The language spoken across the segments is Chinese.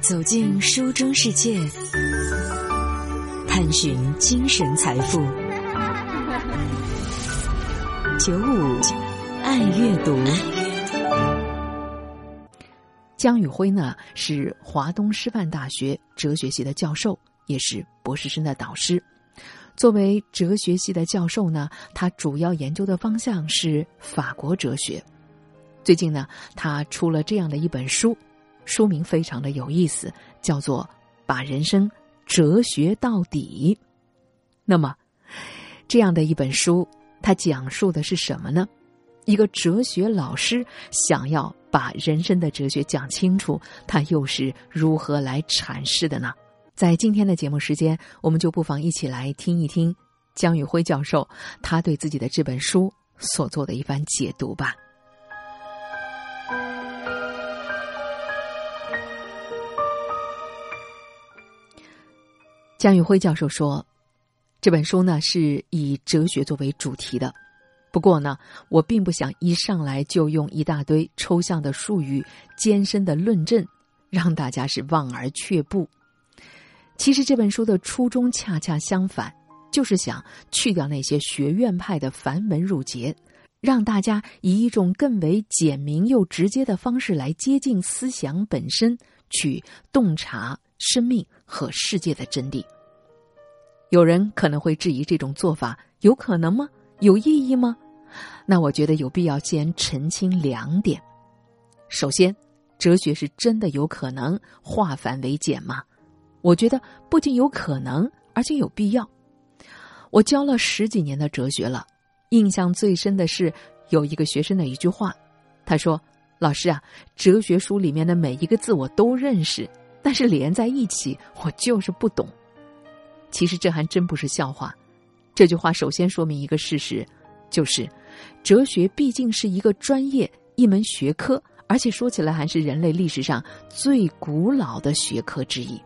走进书中世界，探寻精神财富。九五爱阅读。江宇辉呢是华东师范大学哲学系的教授，也是博士生的导师。作为哲学系的教授呢，他主要研究的方向是法国哲学。最近呢，他出了这样的一本书，书名非常的有意思，叫做《把人生哲学到底》。那么，这样的一本书，它讲述的是什么呢？一个哲学老师想要把人生的哲学讲清楚，他又是如何来阐释的呢？在今天的节目时间，我们就不妨一起来听一听江宇辉教授他对自己的这本书所做的一番解读吧。江宇辉教授说：“这本书呢是以哲学作为主题的，不过呢，我并不想一上来就用一大堆抽象的术语、艰深的论证，让大家是望而却步。其实这本书的初衷恰恰相反，就是想去掉那些学院派的繁文缛节，让大家以一种更为简明又直接的方式来接近思想本身，去洞察。”生命和世界的真谛。有人可能会质疑这种做法有可能吗？有意义吗？那我觉得有必要先澄清两点。首先，哲学是真的有可能化繁为简吗？我觉得不仅有可能，而且有必要。我教了十几年的哲学了，印象最深的是有一个学生的一句话，他说：“老师啊，哲学书里面的每一个字我都认识。”但是连在一起，我就是不懂。其实这还真不是笑话。这句话首先说明一个事实，就是哲学毕竟是一个专业、一门学科，而且说起来还是人类历史上最古老的学科之一。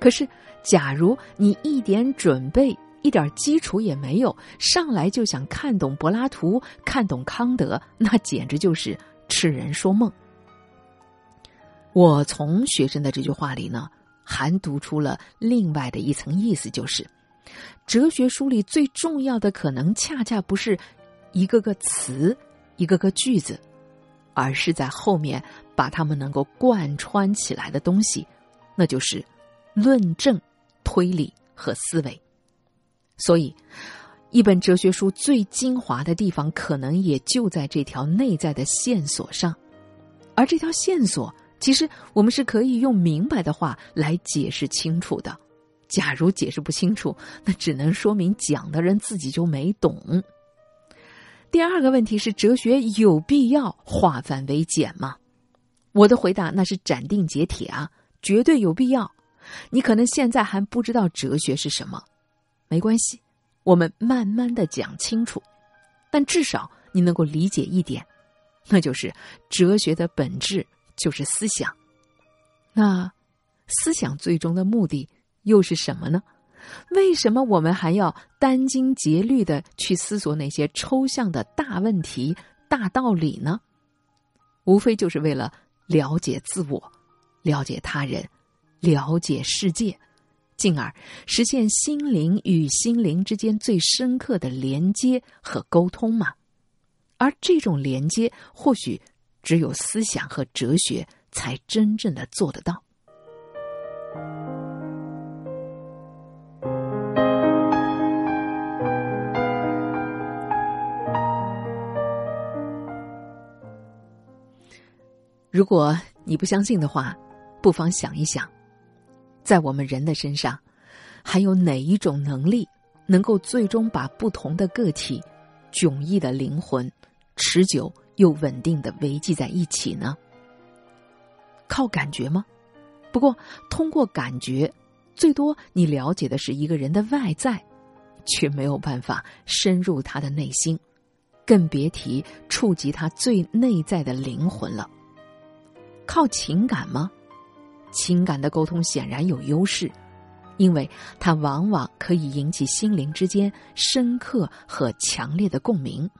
可是，假如你一点准备、一点基础也没有，上来就想看懂柏拉图、看懂康德，那简直就是痴人说梦。我从学生的这句话里呢，还读出了另外的一层意思，就是哲学书里最重要的可能，恰恰不是一个个词、一个个句子，而是在后面把它们能够贯穿起来的东西，那就是论证、推理和思维。所以，一本哲学书最精华的地方，可能也就在这条内在的线索上，而这条线索。其实我们是可以用明白的话来解释清楚的。假如解释不清楚，那只能说明讲的人自己就没懂。第二个问题是：哲学有必要化繁为简吗？我的回答那是斩钉截铁啊，绝对有必要。你可能现在还不知道哲学是什么，没关系，我们慢慢的讲清楚。但至少你能够理解一点，那就是哲学的本质。就是思想，那思想最终的目的又是什么呢？为什么我们还要殚精竭虑的去思索那些抽象的大问题、大道理呢？无非就是为了了解自我、了解他人、了解世界，进而实现心灵与心灵之间最深刻的连接和沟通嘛。而这种连接，或许。只有思想和哲学才真正的做得到。如果你不相信的话，不妨想一想，在我们人的身上，还有哪一种能力能够最终把不同的个体迥异的灵魂持久？又稳定的维系在一起呢？靠感觉吗？不过通过感觉，最多你了解的是一个人的外在，却没有办法深入他的内心，更别提触及他最内在的灵魂了。靠情感吗？情感的沟通显然有优势，因为它往往可以引起心灵之间深刻和强烈的共鸣。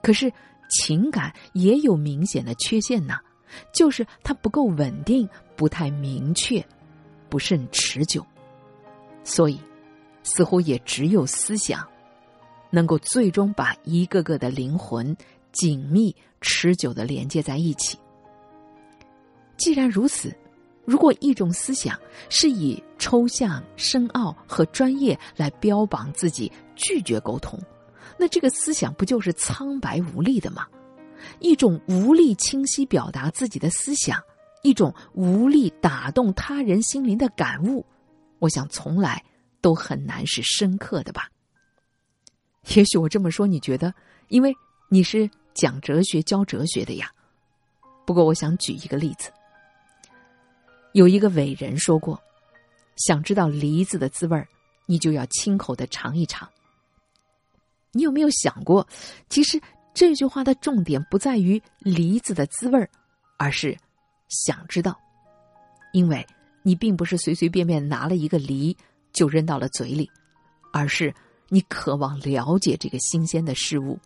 可是。情感也有明显的缺陷呢，就是它不够稳定，不太明确，不甚持久。所以，似乎也只有思想，能够最终把一个个的灵魂紧密、持久的连接在一起。既然如此，如果一种思想是以抽象、深奥和专业来标榜自己，拒绝沟通，那这个思想不就是苍白无力的吗？一种无力清晰表达自己的思想，一种无力打动他人心灵的感悟，我想从来都很难是深刻的吧。也许我这么说，你觉得，因为你是讲哲学、教哲学的呀。不过，我想举一个例子。有一个伟人说过：“想知道梨子的滋味儿，你就要亲口的尝一尝。”你有没有想过，其实？这句话的重点不在于梨子的滋味儿，而是想知道，因为你并不是随随便便拿了一个梨就扔到了嘴里，而是你渴望了解这个新鲜的事物，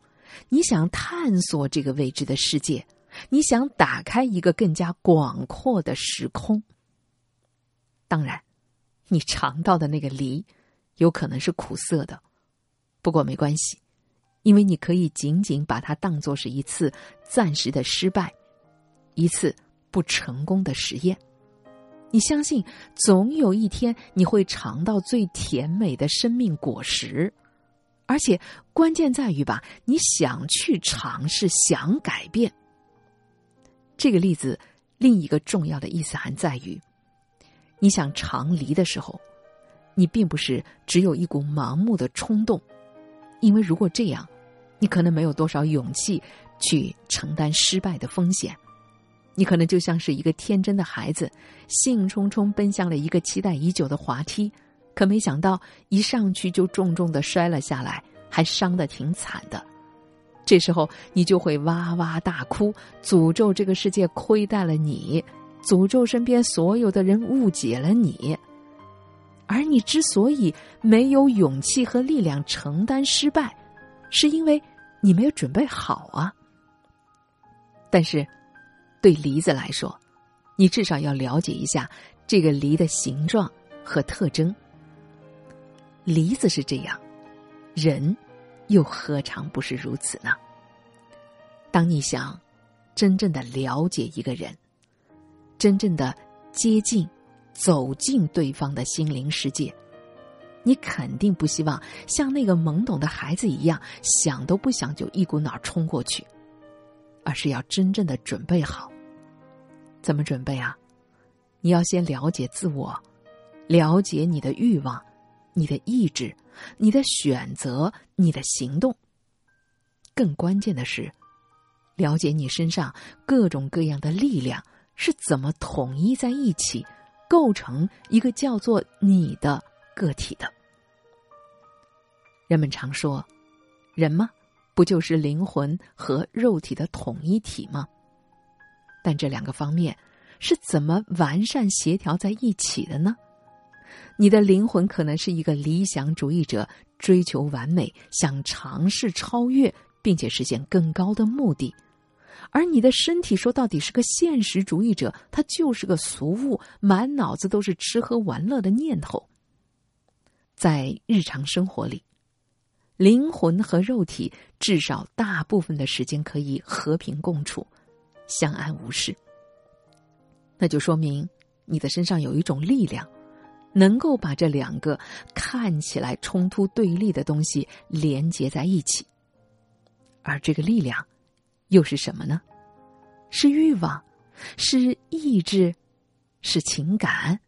你想探索这个未知的世界，你想打开一个更加广阔的时空。当然，你尝到的那个梨有可能是苦涩的，不过没关系。因为你可以仅仅把它当作是一次暂时的失败，一次不成功的实验。你相信总有一天你会尝到最甜美的生命果实，而且关键在于吧，你想去尝试，想改变。这个例子另一个重要的意思还在于，你想尝梨的时候，你并不是只有一股盲目的冲动。因为如果这样，你可能没有多少勇气去承担失败的风险。你可能就像是一个天真的孩子，兴冲冲奔向了一个期待已久的滑梯，可没想到一上去就重重的摔了下来，还伤得挺惨的。这时候你就会哇哇大哭，诅咒这个世界亏待了你，诅咒身边所有的人误解了你。而你之所以没有勇气和力量承担失败，是因为你没有准备好啊。但是，对梨子来说，你至少要了解一下这个梨的形状和特征。梨子是这样，人又何尝不是如此呢？当你想真正的了解一个人，真正的接近。走进对方的心灵世界，你肯定不希望像那个懵懂的孩子一样，想都不想就一股脑冲过去，而是要真正的准备好。怎么准备啊？你要先了解自我，了解你的欲望、你的意志、你的选择、你的行动。更关键的是，了解你身上各种各样的力量是怎么统一在一起。构成一个叫做你的个体的。人们常说，人吗？不就是灵魂和肉体的统一体吗？但这两个方面是怎么完善协调在一起的呢？你的灵魂可能是一个理想主义者，追求完美，想尝试超越，并且实现更高的目的。而你的身体说到底是个现实主义者，他就是个俗物，满脑子都是吃喝玩乐的念头。在日常生活里，灵魂和肉体至少大部分的时间可以和平共处，相安无事。那就说明你的身上有一种力量，能够把这两个看起来冲突对立的东西连接在一起，而这个力量。又是什么呢？是欲望，是意志，是情感，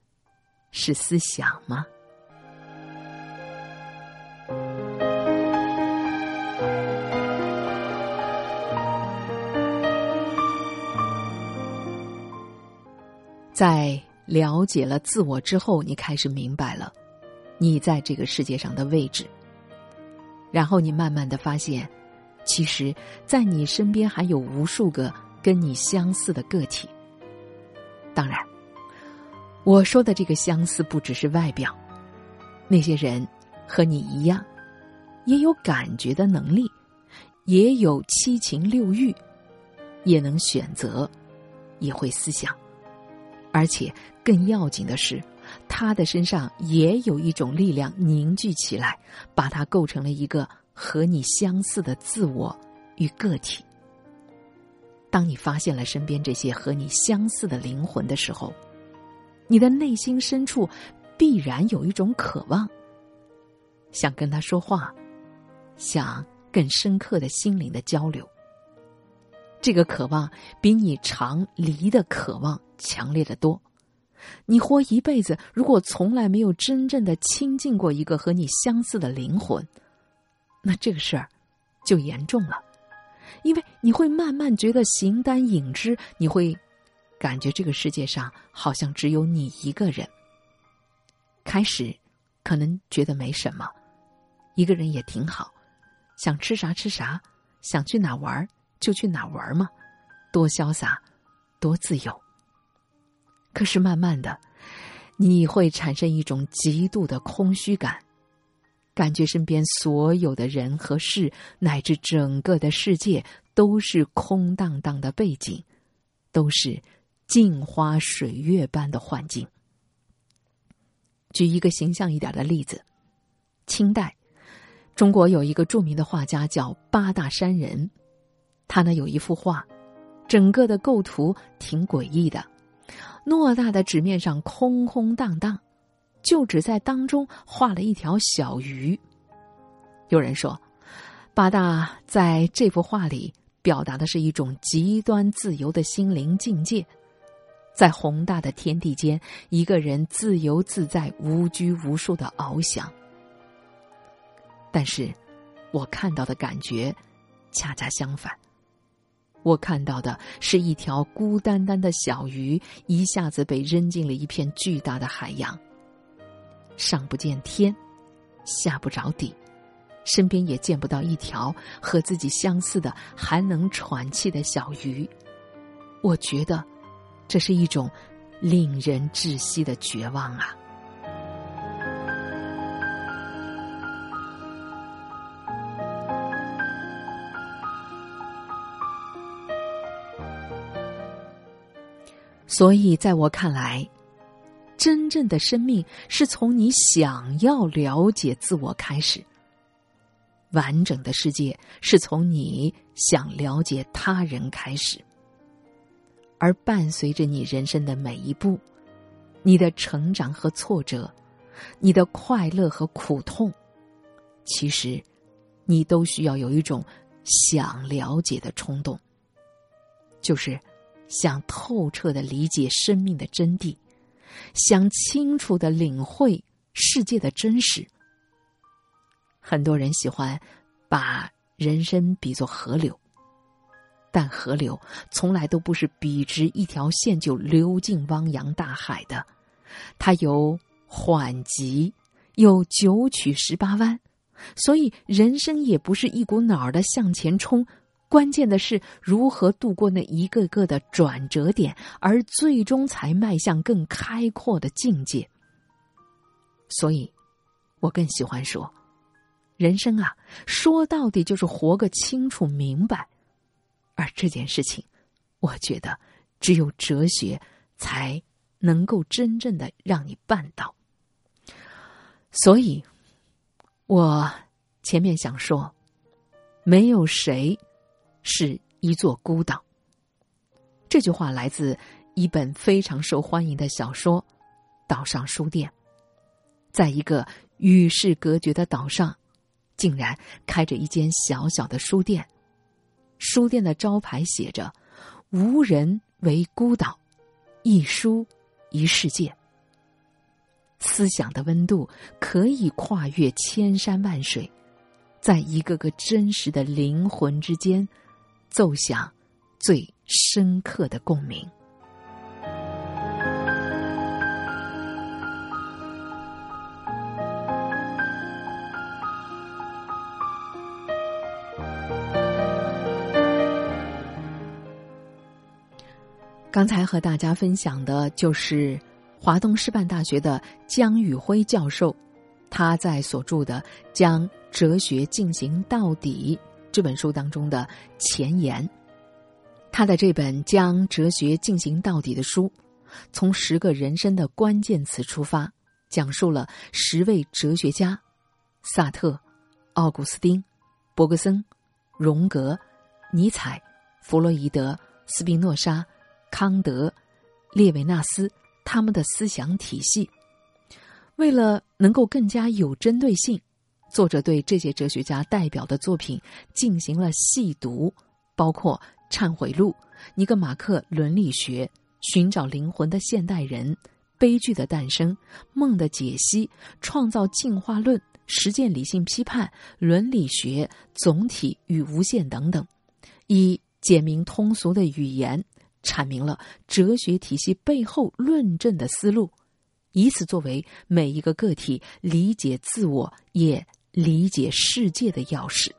是思想吗？在了解了自我之后，你开始明白了你在这个世界上的位置，然后你慢慢的发现。其实，在你身边还有无数个跟你相似的个体。当然，我说的这个相似不只是外表，那些人和你一样，也有感觉的能力，也有七情六欲，也能选择，也会思想，而且更要紧的是，他的身上也有一种力量凝聚起来，把他构成了一个和你相似的自我与个体。当你发现了身边这些和你相似的灵魂的时候，你的内心深处必然有一种渴望，想跟他说话，想更深刻的心灵的交流。这个渴望比你常离的渴望强烈的多。你活一辈子，如果从来没有真正的亲近过一个和你相似的灵魂，那这个事儿就严重了，因为你会慢慢觉得形单影只，你会感觉这个世界上好像只有你一个人。开始可能觉得没什么，一个人也挺好，想吃啥吃啥，想去哪玩。就去哪玩嘛，多潇洒，多自由。可是慢慢的，你会产生一种极度的空虚感，感觉身边所有的人和事，乃至整个的世界，都是空荡荡的背景，都是镜花水月般的幻境。举一个形象一点的例子，清代，中国有一个著名的画家叫八大山人。他呢有一幅画，整个的构图挺诡异的。偌大的纸面上空空荡荡，就只在当中画了一条小鱼。有人说，八大在这幅画里表达的是一种极端自由的心灵境界，在宏大的天地间，一个人自由自在、无拘无束的翱翔。但是，我看到的感觉恰恰相反。我看到的是一条孤单单的小鱼，一下子被扔进了一片巨大的海洋。上不见天，下不着底，身边也见不到一条和自己相似的还能喘气的小鱼。我觉得，这是一种令人窒息的绝望啊！所以，在我看来，真正的生命是从你想要了解自我开始；完整的世界是从你想了解他人开始。而伴随着你人生的每一步，你的成长和挫折，你的快乐和苦痛，其实，你都需要有一种想了解的冲动，就是。想透彻的理解生命的真谛，想清楚的领会世界的真实。很多人喜欢把人生比作河流，但河流从来都不是笔直一条线就流进汪洋大海的，它有缓急，有九曲十八弯，所以人生也不是一股脑儿的向前冲。关键的是如何度过那一个个的转折点，而最终才迈向更开阔的境界。所以，我更喜欢说，人生啊，说到底就是活个清楚明白。而这件事情，我觉得只有哲学才能够真正的让你办到。所以，我前面想说，没有谁。是一座孤岛。这句话来自一本非常受欢迎的小说《岛上书店》。在一个与世隔绝的岛上，竟然开着一间小小的书店。书店的招牌写着：“无人为孤岛，一书一世界。”思想的温度可以跨越千山万水，在一个个真实的灵魂之间。奏响最深刻的共鸣。刚才和大家分享的就是华东师范大学的江宇辉教授，他在所著的《将哲学进行到底》。这本书当中的前言，他的这本将哲学进行到底的书，从十个人生的关键词出发，讲述了十位哲学家：萨特、奥古斯丁、伯格森、荣格、尼采、弗洛伊德、斯宾诺莎、康德、列维纳斯他们的思想体系。为了能够更加有针对性，作者对这些哲学家代表的作品进行了细读，包括《忏悔录》《尼格马克伦理学》《寻找灵魂的现代人》《悲剧的诞生》《梦的解析》《创造进化论》《实践理性批判》《伦理学》《总体与无限》等等，以简明通俗的语言阐明了哲学体系背后论证的思路。以此作为每一个个体理解自我也理解世界的钥匙。